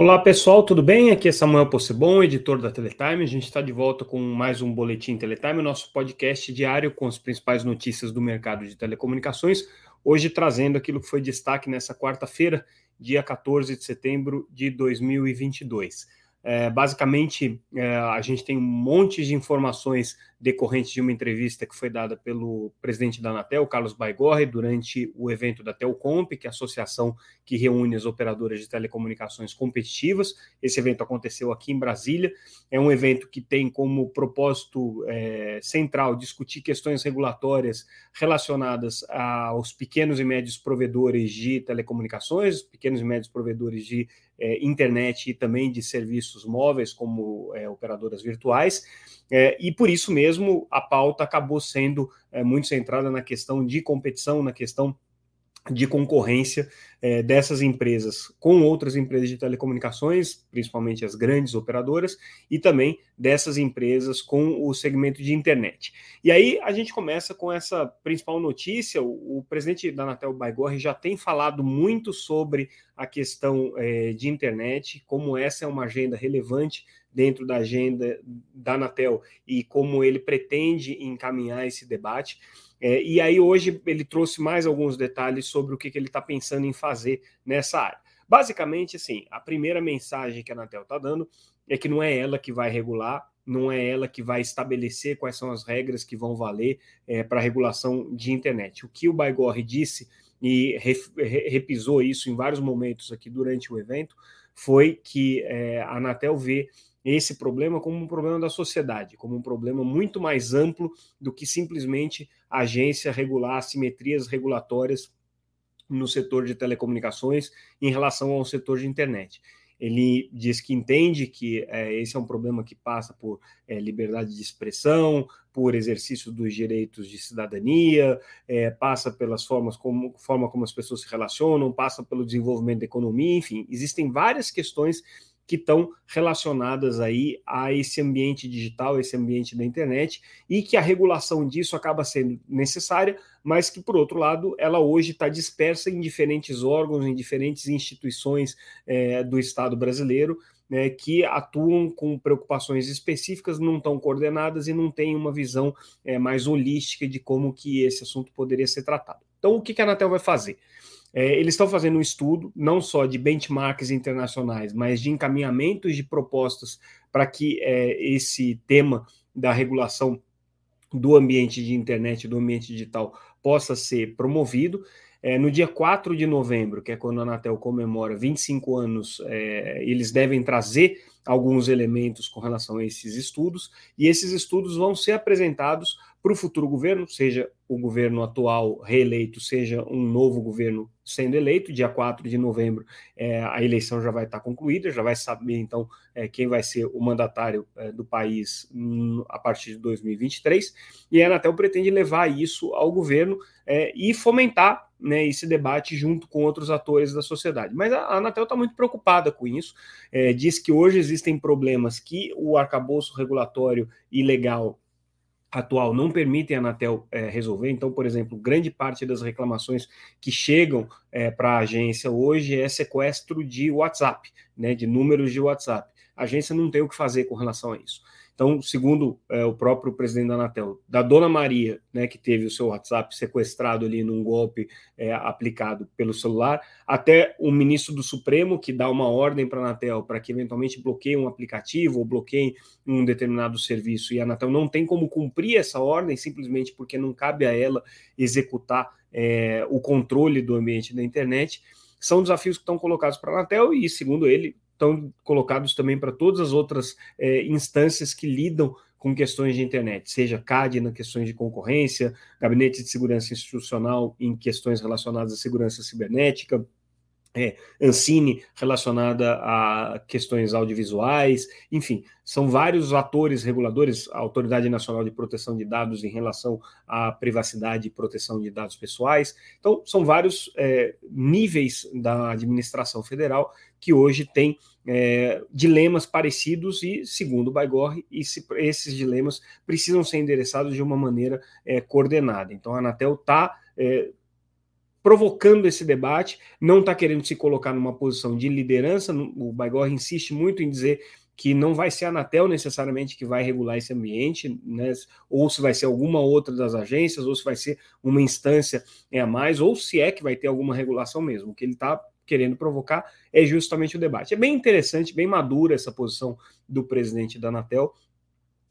Olá pessoal, tudo bem? Aqui é Samuel Possebon, editor da Teletime. A gente está de volta com mais um Boletim Teletime, nosso podcast diário com as principais notícias do mercado de telecomunicações. Hoje trazendo aquilo que foi destaque nessa quarta-feira, dia 14 de setembro de 2022. É, basicamente, é, a gente tem um monte de informações decorrentes de uma entrevista que foi dada pelo presidente da Anatel, Carlos Baigorre, durante o evento da Telcomp, que é a associação que reúne as operadoras de telecomunicações competitivas. Esse evento aconteceu aqui em Brasília. É um evento que tem como propósito é, central discutir questões regulatórias relacionadas aos pequenos e médios provedores de telecomunicações, pequenos e médios provedores de é, internet e também de serviços móveis, como é, operadoras virtuais. É, e por isso mesmo a pauta acabou sendo é, muito centrada na questão de competição, na questão de concorrência é, dessas empresas com outras empresas de telecomunicações, principalmente as grandes operadoras, e também dessas empresas com o segmento de internet. E aí a gente começa com essa principal notícia. O, o presidente da Anatel Baigorre já tem falado muito sobre a questão é, de internet, como essa é uma agenda relevante dentro da agenda da Anatel e como ele pretende encaminhar esse debate. É, e aí hoje ele trouxe mais alguns detalhes sobre o que, que ele está pensando em fazer nessa área. Basicamente, assim, a primeira mensagem que a Anatel está dando é que não é ela que vai regular, não é ela que vai estabelecer quais são as regras que vão valer é, para a regulação de internet. O que o Baigorre disse e repisou isso em vários momentos aqui durante o evento foi que é, a Anatel vê esse problema como um problema da sociedade, como um problema muito mais amplo do que simplesmente a agência regular assimetrias regulatórias no setor de telecomunicações em relação ao setor de internet. Ele diz que entende que é, esse é um problema que passa por é, liberdade de expressão, por exercício dos direitos de cidadania, é, passa pelas formas como forma como as pessoas se relacionam, passa pelo desenvolvimento da economia, enfim, existem várias questões que estão relacionadas aí a esse ambiente digital, esse ambiente da internet, e que a regulação disso acaba sendo necessária, mas que, por outro lado, ela hoje está dispersa em diferentes órgãos, em diferentes instituições é, do Estado brasileiro, né, que atuam com preocupações específicas, não estão coordenadas e não têm uma visão é, mais holística de como que esse assunto poderia ser tratado. Então, o que, que a Anatel vai fazer? É, eles estão fazendo um estudo, não só de benchmarks internacionais, mas de encaminhamentos de propostas para que é, esse tema da regulação do ambiente de internet, do ambiente digital, possa ser promovido. É, no dia 4 de novembro, que é quando a Anatel comemora 25 anos, é, eles devem trazer alguns elementos com relação a esses estudos, e esses estudos vão ser apresentados para o futuro governo, seja o governo atual reeleito, seja um novo governo sendo eleito, dia 4 de novembro é, a eleição já vai estar concluída, já vai saber então é, quem vai ser o mandatário é, do país hum, a partir de 2023, e a Anatel pretende levar isso ao governo é, e fomentar né, esse debate junto com outros atores da sociedade. Mas a Anatel está muito preocupada com isso, é, diz que hoje existem problemas que o arcabouço regulatório e legal atual não permitem a Anatel é, resolver. Então, por exemplo, grande parte das reclamações que chegam é, para a agência hoje é sequestro de WhatsApp, né, de números de WhatsApp. A agência não tem o que fazer com relação a isso. Então, segundo é, o próprio presidente da Anatel, da Dona Maria, né, que teve o seu WhatsApp sequestrado ali num golpe é, aplicado pelo celular, até o ministro do Supremo, que dá uma ordem para a Anatel para que eventualmente bloqueie um aplicativo ou bloqueie um determinado serviço, e a Anatel não tem como cumprir essa ordem, simplesmente porque não cabe a ela executar é, o controle do ambiente da internet, são desafios que estão colocados para a Anatel e, segundo ele, estão colocados também para todas as outras é, instâncias que lidam com questões de internet, seja CAD na questões de concorrência, Gabinete de Segurança Institucional em questões relacionadas à segurança cibernética, é, Ancine relacionada a questões audiovisuais, enfim, são vários atores reguladores, a Autoridade Nacional de Proteção de Dados em relação à privacidade e proteção de dados pessoais. Então, são vários é, níveis da administração federal que hoje tem é, dilemas parecidos e, segundo o Baigorre, esse, esses dilemas precisam ser endereçados de uma maneira é, coordenada. Então, a Anatel está é, provocando esse debate, não está querendo se colocar numa posição de liderança. O Baigorre insiste muito em dizer que não vai ser a Anatel necessariamente que vai regular esse ambiente, né? ou se vai ser alguma outra das agências, ou se vai ser uma instância a mais, ou se é que vai ter alguma regulação mesmo. O que ele está querendo provocar é justamente o debate. É bem interessante, bem madura essa posição do presidente da Anatel,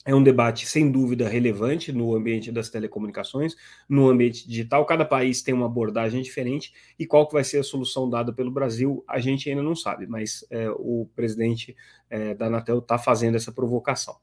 é um debate, sem dúvida, relevante no ambiente das telecomunicações, no ambiente digital. Cada país tem uma abordagem diferente e qual que vai ser a solução dada pelo Brasil, a gente ainda não sabe, mas é, o presidente é, da Anatel está fazendo essa provocação.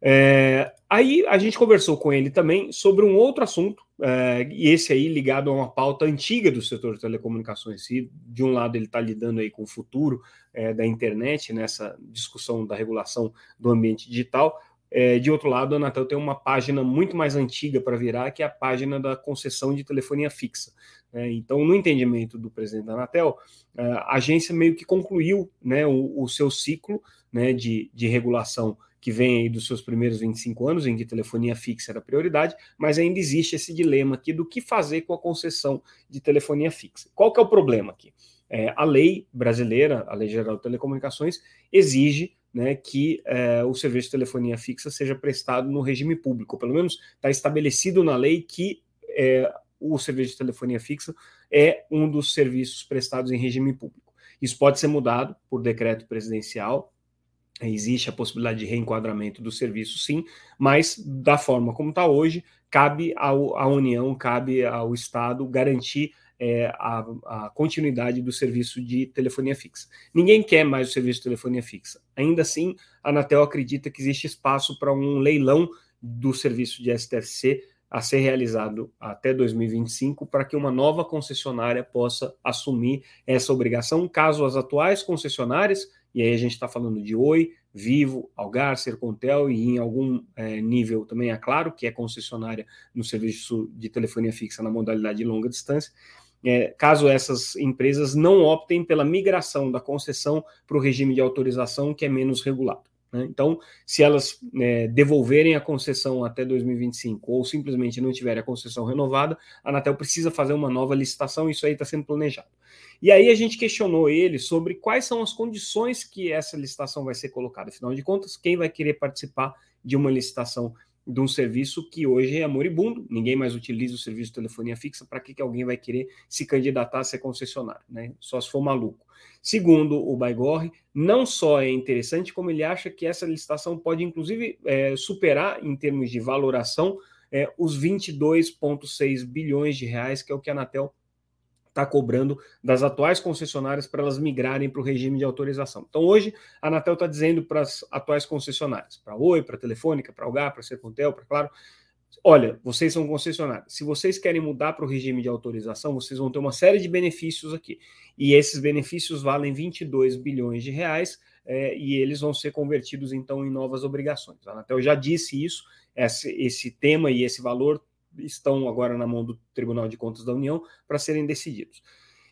É, aí a gente conversou com ele também sobre um outro assunto, é, e esse aí ligado a uma pauta antiga do setor de telecomunicações. De um lado ele está lidando aí com o futuro é, da internet, nessa discussão da regulação do ambiente digital, é, de outro lado, a Anatel tem uma página muito mais antiga para virar, que é a página da concessão de telefonia fixa. Né? Então, no entendimento do presidente da Anatel, a agência meio que concluiu né, o, o seu ciclo né, de, de regulação que vem aí dos seus primeiros 25 anos, em que telefonia fixa era prioridade, mas ainda existe esse dilema aqui do que fazer com a concessão de telefonia fixa. Qual que é o problema aqui? É, a lei brasileira, a Lei Geral de Telecomunicações, exige né, que é, o serviço de telefonia fixa seja prestado no regime público. Pelo menos está estabelecido na lei que é, o serviço de telefonia fixa é um dos serviços prestados em regime público. Isso pode ser mudado por decreto presidencial. Existe a possibilidade de reenquadramento do serviço, sim, mas da forma como está hoje, cabe ao, à União, cabe ao Estado garantir é, a, a, continuidade do serviço de telefonia fixa. Ninguém quer mais o serviço de telefonia fixa. Ainda assim, a Anatel acredita que existe espaço para um leilão do serviço de STFC a ser realizado até 2025 para que uma nova concessionária possa assumir essa obrigação, caso as atuais concessionárias, e aí a gente está falando de Oi, Vivo, Algar, Sercontel e em algum é, nível também é claro que é concessionária no serviço de telefonia fixa na modalidade de longa distância, é, caso essas empresas não optem pela migração da concessão para o regime de autorização que é menos regulado. Né? Então, se elas é, devolverem a concessão até 2025 ou simplesmente não tiverem a concessão renovada, a Anatel precisa fazer uma nova licitação, isso aí está sendo planejado. E aí a gente questionou ele sobre quais são as condições que essa licitação vai ser colocada. Afinal de contas, quem vai querer participar de uma licitação de um serviço que hoje é moribundo, ninguém mais utiliza o serviço de telefonia fixa, para que, que alguém vai querer se candidatar a ser concessionário, né? Só se for maluco. Segundo o Baigorre, não só é interessante, como ele acha que essa licitação pode, inclusive, é, superar, em termos de valoração, é, os 22,6 bilhões de reais, que é o que a Anatel está cobrando das atuais concessionárias para elas migrarem para o regime de autorização. Então, hoje, a Anatel está dizendo para as atuais concessionárias, para Oi, para Telefônica, para a Algar, para Sercontel, para Claro, olha, vocês são concessionários. Se vocês querem mudar para o regime de autorização, vocês vão ter uma série de benefícios aqui. E esses benefícios valem 22 bilhões de reais é, e eles vão ser convertidos, então, em novas obrigações. A Anatel já disse isso, esse, esse tema e esse valor estão agora na mão do Tribunal de Contas da União para serem decididos.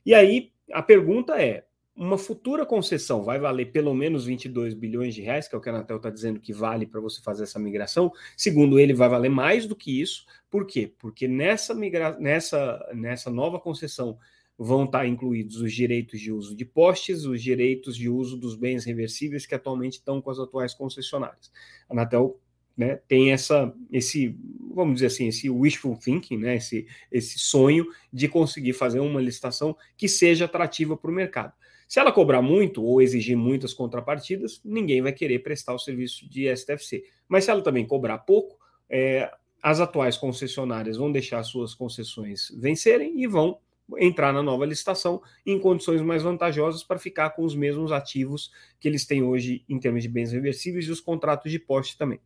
E aí a pergunta é: uma futura concessão vai valer pelo menos 22 bilhões de reais, que é o que a Anatel está dizendo que vale para você fazer essa migração. Segundo ele, vai valer mais do que isso. Por quê? Porque nessa, migra... nessa, nessa nova concessão vão estar tá incluídos os direitos de uso de postes, os direitos de uso dos bens reversíveis que atualmente estão com as atuais concessionárias. A Anatel né, tem essa, esse, vamos dizer assim, esse wishful thinking, né, esse, esse sonho de conseguir fazer uma licitação que seja atrativa para o mercado. Se ela cobrar muito ou exigir muitas contrapartidas, ninguém vai querer prestar o serviço de STFC. Mas se ela também cobrar pouco, é, as atuais concessionárias vão deixar suas concessões vencerem e vão entrar na nova licitação em condições mais vantajosas para ficar com os mesmos ativos que eles têm hoje em termos de bens reversíveis e os contratos de poste também.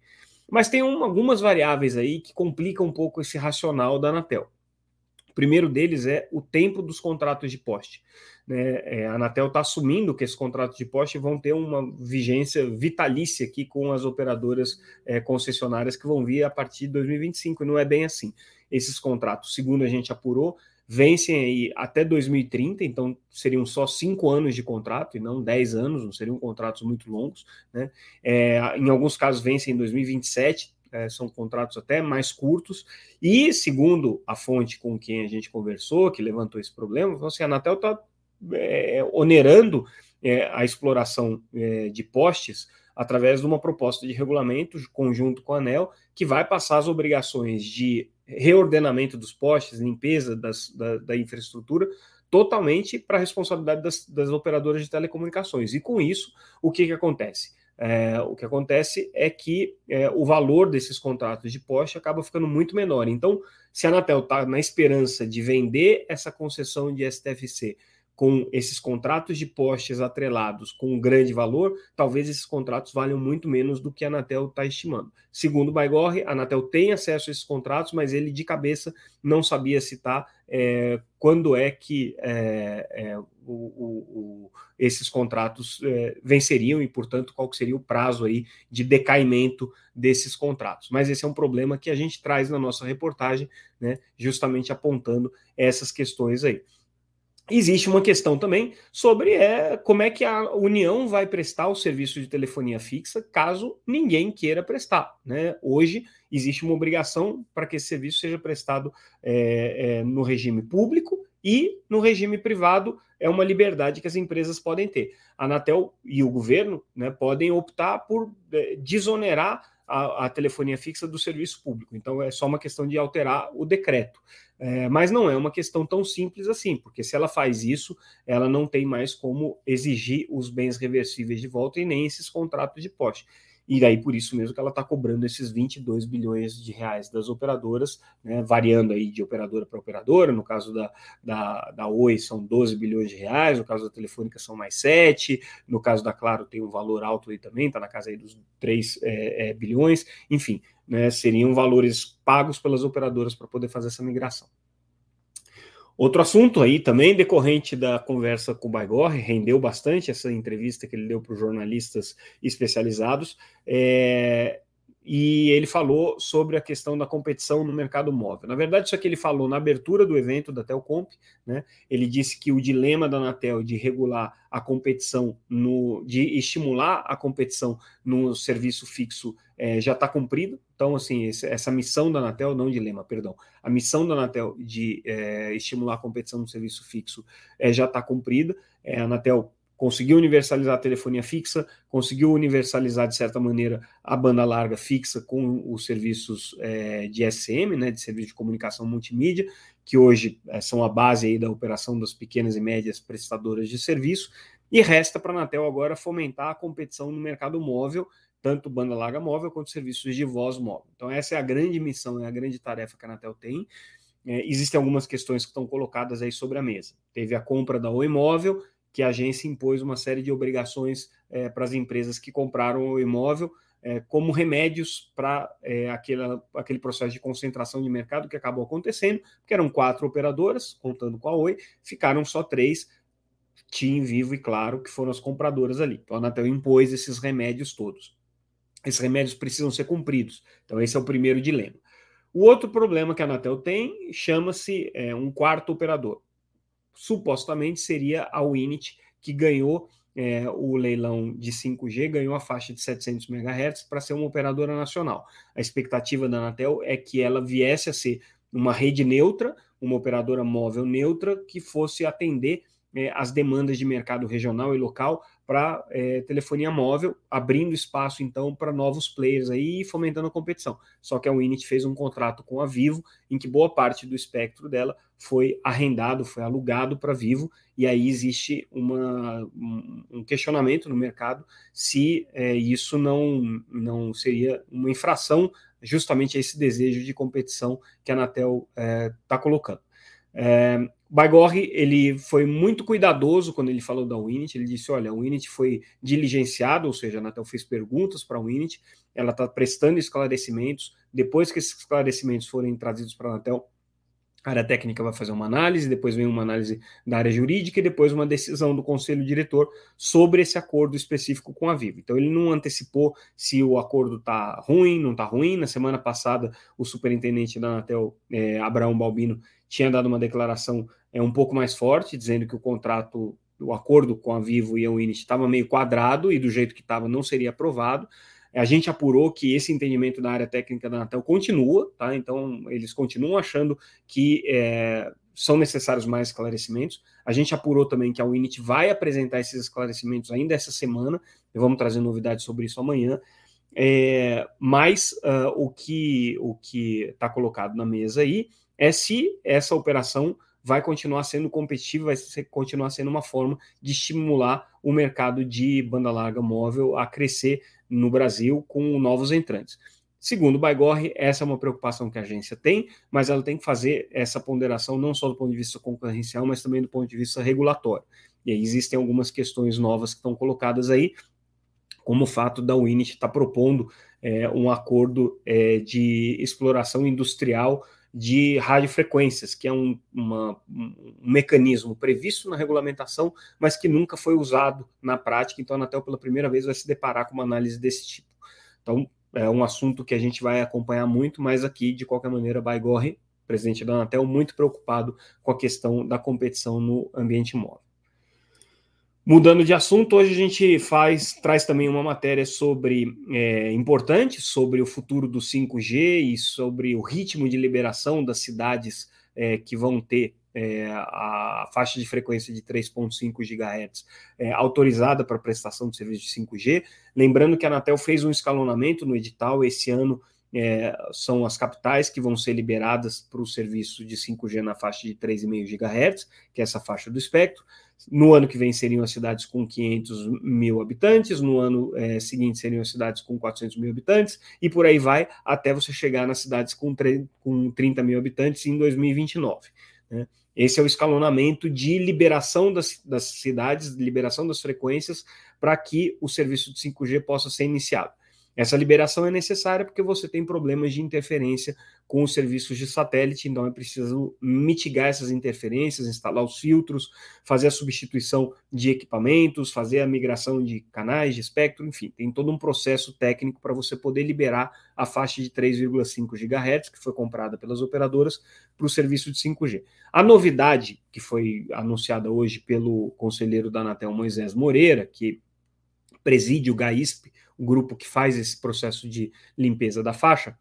Mas tem um, algumas variáveis aí que complicam um pouco esse racional da Anatel. O primeiro deles é o tempo dos contratos de poste. Né? É, a Anatel está assumindo que esses contratos de poste vão ter uma vigência vitalícia aqui com as operadoras é, concessionárias que vão vir a partir de 2025. E não é bem assim. Esses contratos, segundo a gente apurou, vencem aí até 2030, então seriam só cinco anos de contrato e não dez anos, não seriam contratos muito longos, né? É, em alguns casos vencem em 2027 é, são contratos até mais curtos, e segundo a fonte com quem a gente conversou, que levantou esse problema, assim, a Anatel está é, onerando é, a exploração é, de postes através de uma proposta de regulamento conjunto com a ANEL, que vai passar as obrigações de reordenamento dos postes, limpeza das, da, da infraestrutura, totalmente para a responsabilidade das, das, operadoras de telecomunicações. E com isso, o que, que acontece? É, o que acontece é que é, o valor desses contratos de poste acaba ficando muito menor. Então, se a Anatel está na esperança de vender essa concessão de STFC com esses contratos de postes atrelados com um grande valor, talvez esses contratos valham muito menos do que a Anatel está estimando. Segundo o Baigorre, a Anatel tem acesso a esses contratos, mas ele de cabeça não sabia citar é, quando é que é, é, o, o, o, esses contratos é, venceriam e, portanto, qual seria o prazo aí de decaimento desses contratos. Mas esse é um problema que a gente traz na nossa reportagem, né, justamente apontando essas questões aí. Existe uma questão também sobre é, como é que a União vai prestar o serviço de telefonia fixa caso ninguém queira prestar. Né? Hoje existe uma obrigação para que esse serviço seja prestado é, é, no regime público e no regime privado é uma liberdade que as empresas podem ter. A Anatel e o governo né, podem optar por é, desonerar a, a, telefonia fixa do serviço público. Então é só uma questão de alterar o decreto. É, mas não é uma questão tão simples assim, porque se ela faz isso, ela não tem mais como exigir os bens reversíveis de volta e nem esses contratos de poste. E daí por isso mesmo que ela está cobrando esses 22 bilhões de reais das operadoras, né, variando aí de operadora para operadora. No caso da, da, da Oi são 12 bilhões de reais, no caso da Telefônica são mais 7, no caso da Claro tem um valor alto aí também, está na casa aí dos 3 é, é, bilhões, enfim, né, seriam valores pagos pelas operadoras para poder fazer essa migração. Outro assunto aí também decorrente da conversa com o Baigorre, rendeu bastante essa entrevista que ele deu para os jornalistas especializados, é, e ele falou sobre a questão da competição no mercado móvel. Na verdade, isso aqui ele falou na abertura do evento da Telcomp, né? Ele disse que o dilema da Anatel de regular a competição, no, de estimular a competição no serviço fixo é, já está cumprido. Então, assim, esse, essa missão da Anatel, não dilema, perdão, a missão da Anatel de é, estimular a competição no serviço fixo é, já está cumprida. É, a Anatel conseguiu universalizar a telefonia fixa, conseguiu universalizar, de certa maneira, a banda larga fixa com os serviços é, de SM, né, de serviço de comunicação multimídia, que hoje é, são a base aí da operação das pequenas e médias prestadoras de serviço, e resta para a Anatel agora fomentar a competição no mercado móvel, tanto banda larga móvel quanto serviços de voz móvel. Então essa é a grande missão, é a grande tarefa que a Anatel tem. É, existem algumas questões que estão colocadas aí sobre a mesa. Teve a compra da Oi Móvel, que a agência impôs uma série de obrigações é, para as empresas que compraram o imóvel, é, como remédios para é, aquele processo de concentração de mercado que acabou acontecendo, porque eram quatro operadoras, contando com a Oi, ficaram só três, TIM, Vivo e Claro, que foram as compradoras ali. Então a Anatel impôs esses remédios todos. Esses remédios precisam ser cumpridos. Então esse é o primeiro dilema. O outro problema que a Anatel tem chama-se é, um quarto operador supostamente seria a Winit, que ganhou é, o leilão de 5G, ganhou a faixa de 700 MHz para ser uma operadora nacional. A expectativa da Anatel é que ela viesse a ser uma rede neutra, uma operadora móvel neutra, que fosse atender é, as demandas de mercado regional e local para é, telefonia móvel, abrindo espaço então para novos players aí e fomentando a competição. Só que a Winit fez um contrato com a Vivo, em que boa parte do espectro dela foi arrendado, foi alugado para Vivo, e aí existe uma, um questionamento no mercado se é, isso não, não seria uma infração justamente a esse desejo de competição que a Anatel está colocando. É, Baigorre, ele foi muito cuidadoso quando ele falou da Winit, ele disse, olha, a Winit foi diligenciada, ou seja, a Anatel fez perguntas para a Winit, ela está prestando esclarecimentos, depois que esses esclarecimentos forem trazidos para a Anatel, a área técnica vai fazer uma análise, depois vem uma análise da área jurídica e depois uma decisão do conselho diretor sobre esse acordo específico com a Vivo. Então ele não antecipou se o acordo está ruim, não está ruim. Na semana passada, o superintendente da Anatel, é, Abraão Balbino, tinha dado uma declaração é, um pouco mais forte, dizendo que o contrato, o acordo com a Vivo e a Winit estava meio quadrado e do jeito que estava não seria aprovado. A gente apurou que esse entendimento da área técnica da Anatel continua, tá? Então, eles continuam achando que é, são necessários mais esclarecimentos. A gente apurou também que a Unity vai apresentar esses esclarecimentos ainda essa semana, e vamos trazer novidades sobre isso amanhã. É, mas uh, o que o que está colocado na mesa aí é se essa operação vai continuar sendo competitiva, vai ser, continuar sendo uma forma de estimular o mercado de banda larga móvel a crescer no Brasil com novos entrantes. Segundo o Baigorre, essa é uma preocupação que a agência tem, mas ela tem que fazer essa ponderação não só do ponto de vista concorrencial, mas também do ponto de vista regulatório. E aí existem algumas questões novas que estão colocadas aí, como o fato da Winit estar tá propondo é, um acordo é, de exploração industrial de radiofrequências, que é um, uma, um, mecanismo previsto na regulamentação, mas que nunca foi usado na prática. Então, a Anatel, pela primeira vez, vai se deparar com uma análise desse tipo. Então, é um assunto que a gente vai acompanhar muito, mas aqui, de qualquer maneira, Baigorre, presidente da Anatel, muito preocupado com a questão da competição no ambiente móvel. Mudando de assunto, hoje a gente faz traz também uma matéria sobre é, importante sobre o futuro do 5G e sobre o ritmo de liberação das cidades é, que vão ter é, a faixa de frequência de 3.5 GHz é, autorizada para prestação de serviço de 5G. Lembrando que a Anatel fez um escalonamento no edital esse ano. É, são as capitais que vão ser liberadas para o serviço de 5G na faixa de 3,5 GHz, que é essa faixa do espectro. No ano que vem seriam as cidades com 500 mil habitantes, no ano é, seguinte seriam as cidades com 400 mil habitantes, e por aí vai até você chegar nas cidades com, com 30 mil habitantes em 2029. Né? Esse é o escalonamento de liberação das, das cidades, liberação das frequências, para que o serviço de 5G possa ser iniciado. Essa liberação é necessária porque você tem problemas de interferência com os serviços de satélite, então é preciso mitigar essas interferências, instalar os filtros, fazer a substituição de equipamentos, fazer a migração de canais, de espectro, enfim, tem todo um processo técnico para você poder liberar a faixa de 3,5 GHz, que foi comprada pelas operadoras, para o serviço de 5G. A novidade que foi anunciada hoje pelo conselheiro da Anatel, Moisés Moreira, que preside o GAISP, o grupo que faz esse processo de limpeza da faixa,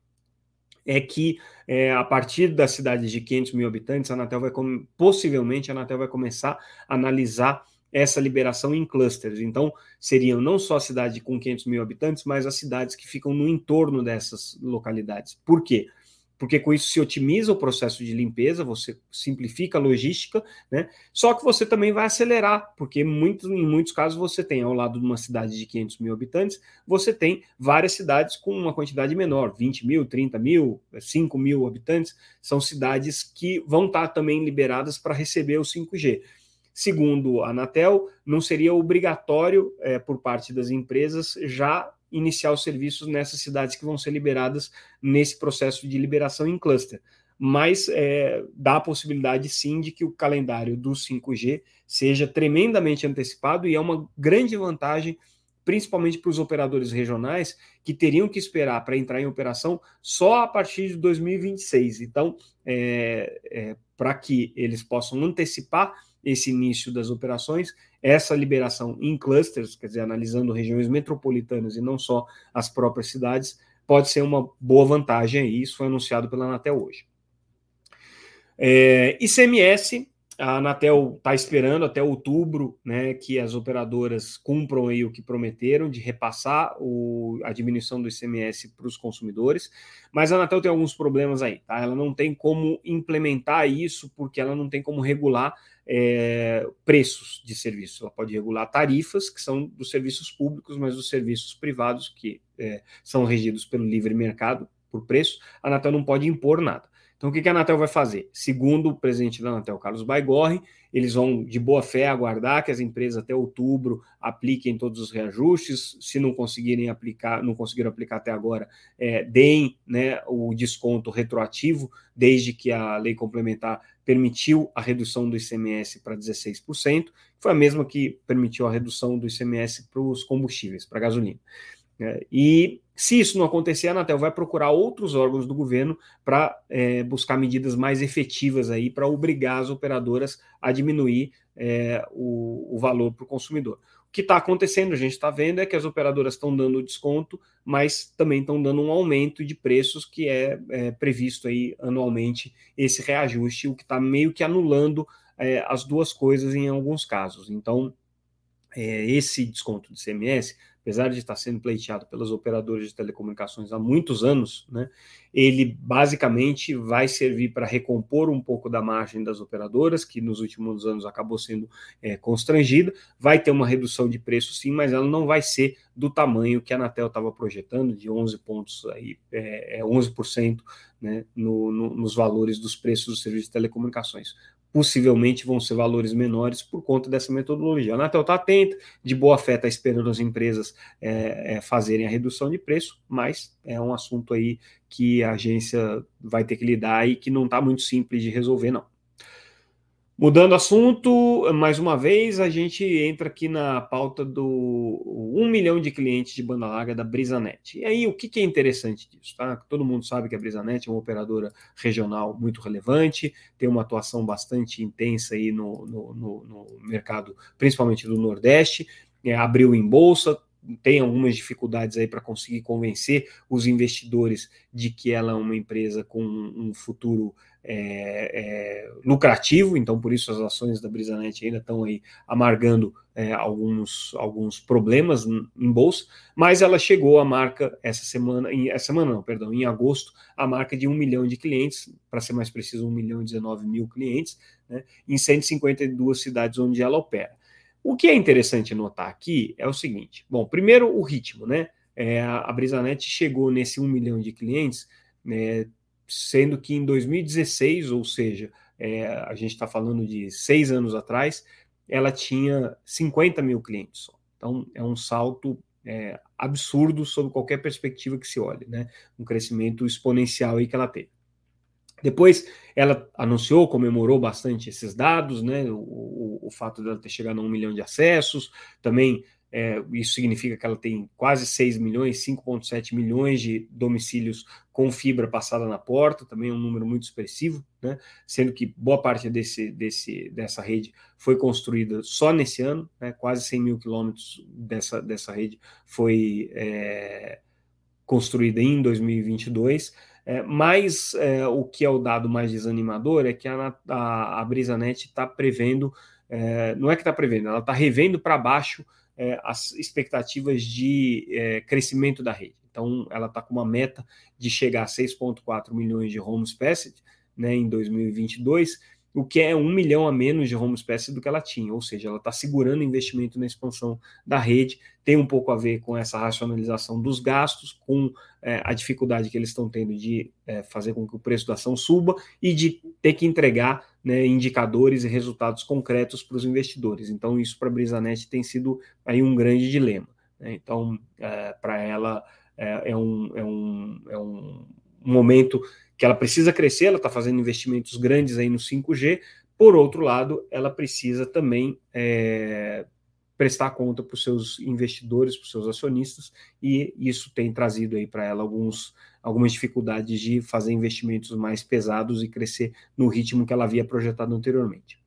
é que é, a partir das cidades de 500 mil habitantes, a Anatel vai possivelmente a Anatel vai começar a analisar essa liberação em clusters. Então, seriam não só a cidade com 500 mil habitantes, mas as cidades que ficam no entorno dessas localidades. Por quê? Porque com isso se otimiza o processo de limpeza, você simplifica a logística, né? Só que você também vai acelerar, porque muito, em muitos casos você tem, ao lado de uma cidade de 500 mil habitantes, você tem várias cidades com uma quantidade menor, 20 mil, 30 mil, 5 mil habitantes, são cidades que vão estar também liberadas para receber o 5G. Segundo a Anatel, não seria obrigatório é, por parte das empresas já iniciar os serviços nessas cidades que vão ser liberadas nesse processo de liberação em cluster. Mas é, dá a possibilidade sim de que o calendário do 5G seja tremendamente antecipado e é uma grande vantagem, principalmente para os operadores regionais, que teriam que esperar para entrar em operação só a partir de 2026. Então, é, é, para que eles possam antecipar esse início das operações, essa liberação em clusters, quer dizer, analisando regiões metropolitanas e não só as próprias cidades, pode ser uma boa vantagem aí. Isso foi anunciado pela Anatel hoje. É, ICMS, a Anatel está esperando até outubro né, que as operadoras cumpram aí o que prometeram de repassar o, a diminuição do ICMS para os consumidores, mas a Anatel tem alguns problemas aí, tá? Ela não tem como implementar isso porque ela não tem como regular é, preços de serviço. Ela pode regular tarifas, que são dos serviços públicos, mas dos serviços privados, que é, são regidos pelo livre mercado por preço, a Anatel não pode impor nada. Então, o que a Anatel vai fazer? Segundo o presidente da Anatel, Carlos Baigorre, eles vão, de boa fé, aguardar que as empresas até outubro apliquem todos os reajustes. Se não conseguirem aplicar, não conseguiram aplicar até agora, é, deem né, o desconto retroativo, desde que a lei complementar permitiu a redução do ICMS para 16%, foi a mesma que permitiu a redução do ICMS para os combustíveis, para a gasolina. É, e se isso não acontecer, a Anatel vai procurar outros órgãos do governo para é, buscar medidas mais efetivas aí para obrigar as operadoras a diminuir é, o, o, valor para o consumidor. O que está acontecendo, a gente está vendo, é que as operadoras estão dando desconto, mas também estão dando um aumento de preços que é, é previsto aí anualmente esse reajuste, o que está meio que anulando é, as duas coisas em alguns casos. Então, é, esse desconto de CMS apesar de estar sendo pleiteado pelas operadoras de telecomunicações há muitos anos, né, ele basicamente vai servir para recompor um pouco da margem das operadoras, que nos últimos anos acabou sendo é, constrangida. Vai ter uma redução de preço, sim, mas ela não vai ser do tamanho que a Anatel estava projetando, de 11 pontos aí, é, 11% é né, no, no, nos valores dos preços dos serviços de telecomunicações possivelmente vão ser valores menores por conta dessa metodologia. A Anatel está atenta, de boa fé está esperando as empresas é, é, fazerem a redução de preço, mas é um assunto aí que a agência vai ter que lidar e que não está muito simples de resolver, não. Mudando assunto, mais uma vez, a gente entra aqui na pauta do 1 milhão de clientes de banda larga da BrisaNet. E aí, o que, é interessante disso? Tá? Todo mundo sabe que a BrisaNet é uma operadora regional muito relevante, tem uma atuação bastante intensa aí no, no, no, no mercado, principalmente do Nordeste, é, abriu em bolsa, tem algumas dificuldades aí para conseguir convencer os investidores de que ela é uma empresa com um futuro é, é, lucrativo, então por isso as ações da Brisanet ainda estão aí amargando é, alguns, alguns problemas em bolsa, mas ela chegou à marca essa semana, em, essa semana não, perdão, em agosto, a marca de um milhão de clientes, para ser mais preciso, um milhão e 19 mil clientes, né, em 152 cidades onde ela opera. O que é interessante notar aqui é o seguinte: bom, primeiro o ritmo, né? É, a Brisanet chegou nesse 1 milhão de clientes, né, sendo que em 2016, ou seja, é, a gente está falando de seis anos atrás, ela tinha 50 mil clientes só. Então é um salto é, absurdo sob qualquer perspectiva que se olhe, né? Um crescimento exponencial aí que ela teve. Depois ela anunciou, comemorou bastante esses dados, né? O, o, o fato dela ter chegado a um milhão de acessos, também é, isso significa que ela tem quase 6 milhões, 5,7 milhões de domicílios com fibra passada na porta, também é um número muito expressivo, né? sendo que boa parte desse, desse, dessa rede foi construída só nesse ano, né? quase 100 mil quilômetros dessa, dessa rede foi é, construída em 2022. É, mas é, o que é o dado mais desanimador é que a, a, a BrisaNet está prevendo, é, não é que está prevendo, ela está revendo para baixo é, as expectativas de é, crescimento da rede. Então, ela está com uma meta de chegar a 6,4 milhões de homes passed né, em 2022 o que é um milhão a menos de home space do que ela tinha, ou seja, ela está segurando investimento na expansão da rede, tem um pouco a ver com essa racionalização dos gastos, com é, a dificuldade que eles estão tendo de é, fazer com que o preço da ação suba e de ter que entregar né, indicadores e resultados concretos para os investidores. Então, isso para a Brisanet tem sido aí um grande dilema. Né? Então, é, para ela é, é, um, é, um, é um momento que ela precisa crescer, ela está fazendo investimentos grandes aí no 5G, por outro lado, ela precisa também é, prestar conta para os seus investidores, para os seus acionistas, e isso tem trazido aí para ela alguns, algumas dificuldades de fazer investimentos mais pesados e crescer no ritmo que ela havia projetado anteriormente.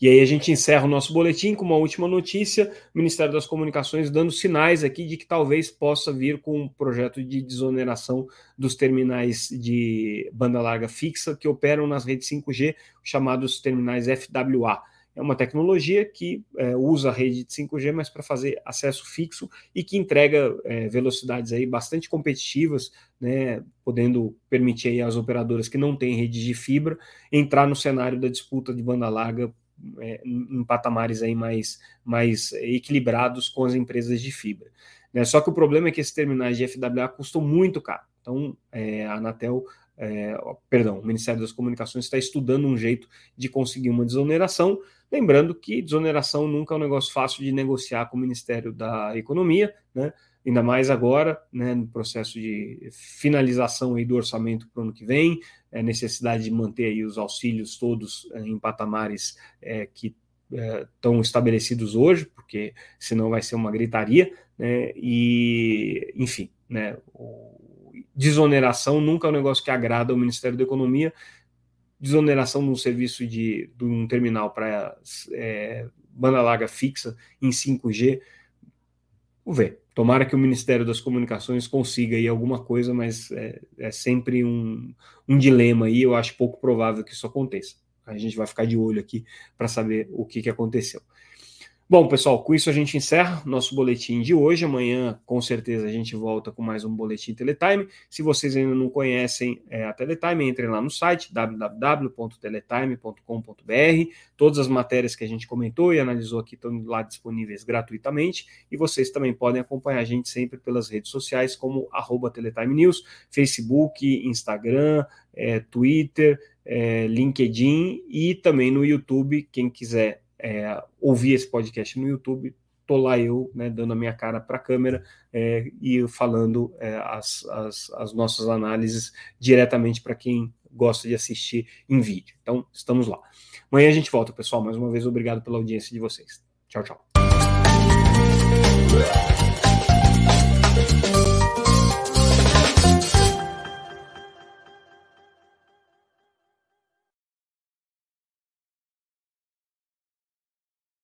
E aí a gente encerra o nosso boletim com uma última notícia: o Ministério das Comunicações dando sinais aqui de que talvez possa vir com um projeto de desoneração dos terminais de banda larga fixa que operam nas redes 5G, chamados terminais FWA. É uma tecnologia que é, usa a rede de 5G, mas para fazer acesso fixo e que entrega é, velocidades aí bastante competitivas, né, podendo permitir aí às operadoras que não têm rede de fibra entrar no cenário da disputa de banda larga é, em patamares aí mais, mais equilibrados com as empresas de fibra. Né? Só que o problema é que esses terminais de FWA custam muito caro. Então, é, a Anatel, é, perdão, o Ministério das Comunicações está estudando um jeito de conseguir uma desoneração. Lembrando que desoneração nunca é um negócio fácil de negociar com o Ministério da Economia, né? ainda mais agora, né, no processo de finalização aí do orçamento para o ano que vem, é, necessidade de manter aí os auxílios todos é, em patamares é, que estão é, estabelecidos hoje, porque senão vai ser uma gritaria, né, e, enfim, né, desoneração nunca é um negócio que agrada ao Ministério da Economia, desoneração de um serviço de, de um terminal para é, banda larga fixa em 5G. Vamos ver. Tomara que o Ministério das Comunicações consiga aí alguma coisa, mas é, é sempre um, um dilema aí. Eu acho pouco provável que isso aconteça. A gente vai ficar de olho aqui para saber o que, que aconteceu. Bom, pessoal, com isso a gente encerra nosso boletim de hoje. Amanhã, com certeza, a gente volta com mais um boletim Teletime. Se vocês ainda não conhecem é, a Teletime, entrem lá no site www.teletime.com.br. Todas as matérias que a gente comentou e analisou aqui estão lá disponíveis gratuitamente. E vocês também podem acompanhar a gente sempre pelas redes sociais, como Teletime News, Facebook, Instagram, é, Twitter, é, LinkedIn e também no YouTube. Quem quiser é, ouvir esse podcast no YouTube, tô lá eu, né, dando a minha cara para a câmera é, e falando é, as, as, as, nossas análises diretamente para quem gosta de assistir em vídeo. Então, estamos lá. Amanhã a gente volta, pessoal. Mais uma vez, obrigado pela audiência de vocês. Tchau, tchau.